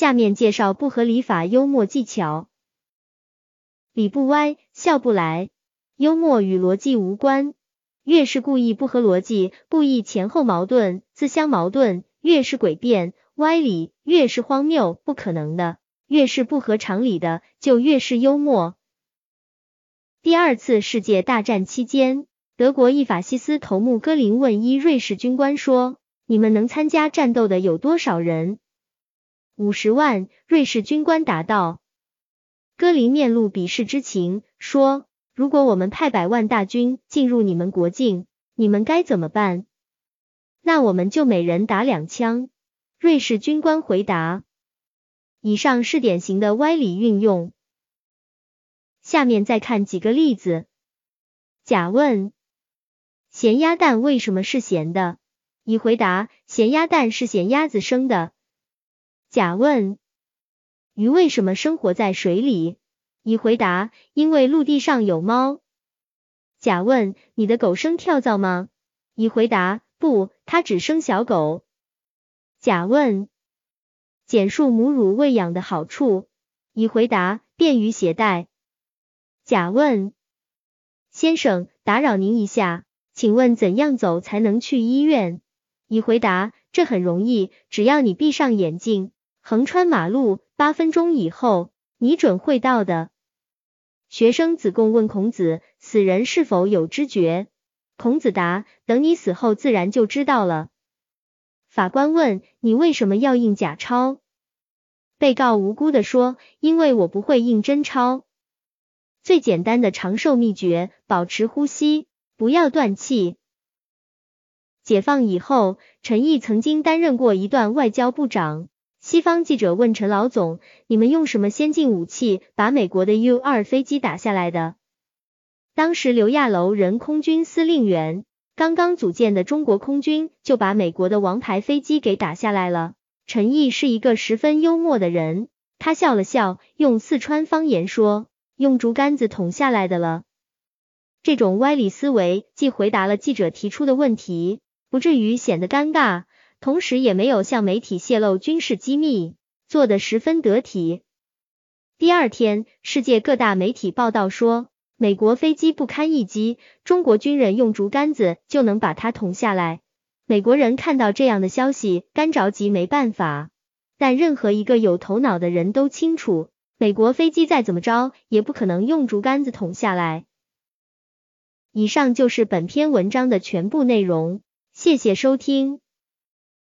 下面介绍不合理法幽默技巧。理不歪，笑不来。幽默与逻辑无关，越是故意不合逻辑，故意前后矛盾、自相矛盾，越是诡辩、歪理，越是荒谬、不可能的，越是不合常理的，就越是幽默。第二次世界大战期间，德国一法西斯头目戈林问一瑞士军官说：“你们能参加战斗的有多少人？”五十万。瑞士军官答道。戈林面露鄙视之情，说。如果我们派百万大军进入你们国境，你们该怎么办？那我们就每人打两枪。瑞士军官回答。以上是典型的歪理运用。下面再看几个例子。甲问：咸鸭蛋为什么是咸的？乙回答：咸鸭蛋是咸鸭子生的。甲问：鱼为什么生活在水里？乙回答：因为陆地上有猫。甲问：你的狗生跳蚤吗？乙回答：不，它只生小狗。甲问：简述母乳喂养的好处。乙回答：便于携带。甲问：先生，打扰您一下，请问怎样走才能去医院？乙回答：这很容易，只要你闭上眼睛，横穿马路，八分钟以后。你准会到的。学生子贡问孔子：死人是否有知觉？孔子答：等你死后，自然就知道了。法官问：你为什么要印假钞？被告无辜的说：因为我不会印真钞。最简单的长寿秘诀：保持呼吸，不要断气。解放以后，陈毅曾经担任过一段外交部长。西方记者问陈老总：“你们用什么先进武器把美国的 U 二飞机打下来的？”当时刘亚楼任空军司令员，刚刚组建的中国空军就把美国的王牌飞机给打下来了。陈毅是一个十分幽默的人，他笑了笑，用四川方言说：“用竹竿子捅下来的了。”这种歪理思维既回答了记者提出的问题，不至于显得尴尬。同时也没有向媒体泄露军事机密，做得十分得体。第二天，世界各大媒体报道说，美国飞机不堪一击，中国军人用竹竿子就能把它捅下来。美国人看到这样的消息，干着急没办法。但任何一个有头脑的人都清楚，美国飞机再怎么着，也不可能用竹竿子捅下来。以上就是本篇文章的全部内容，谢谢收听。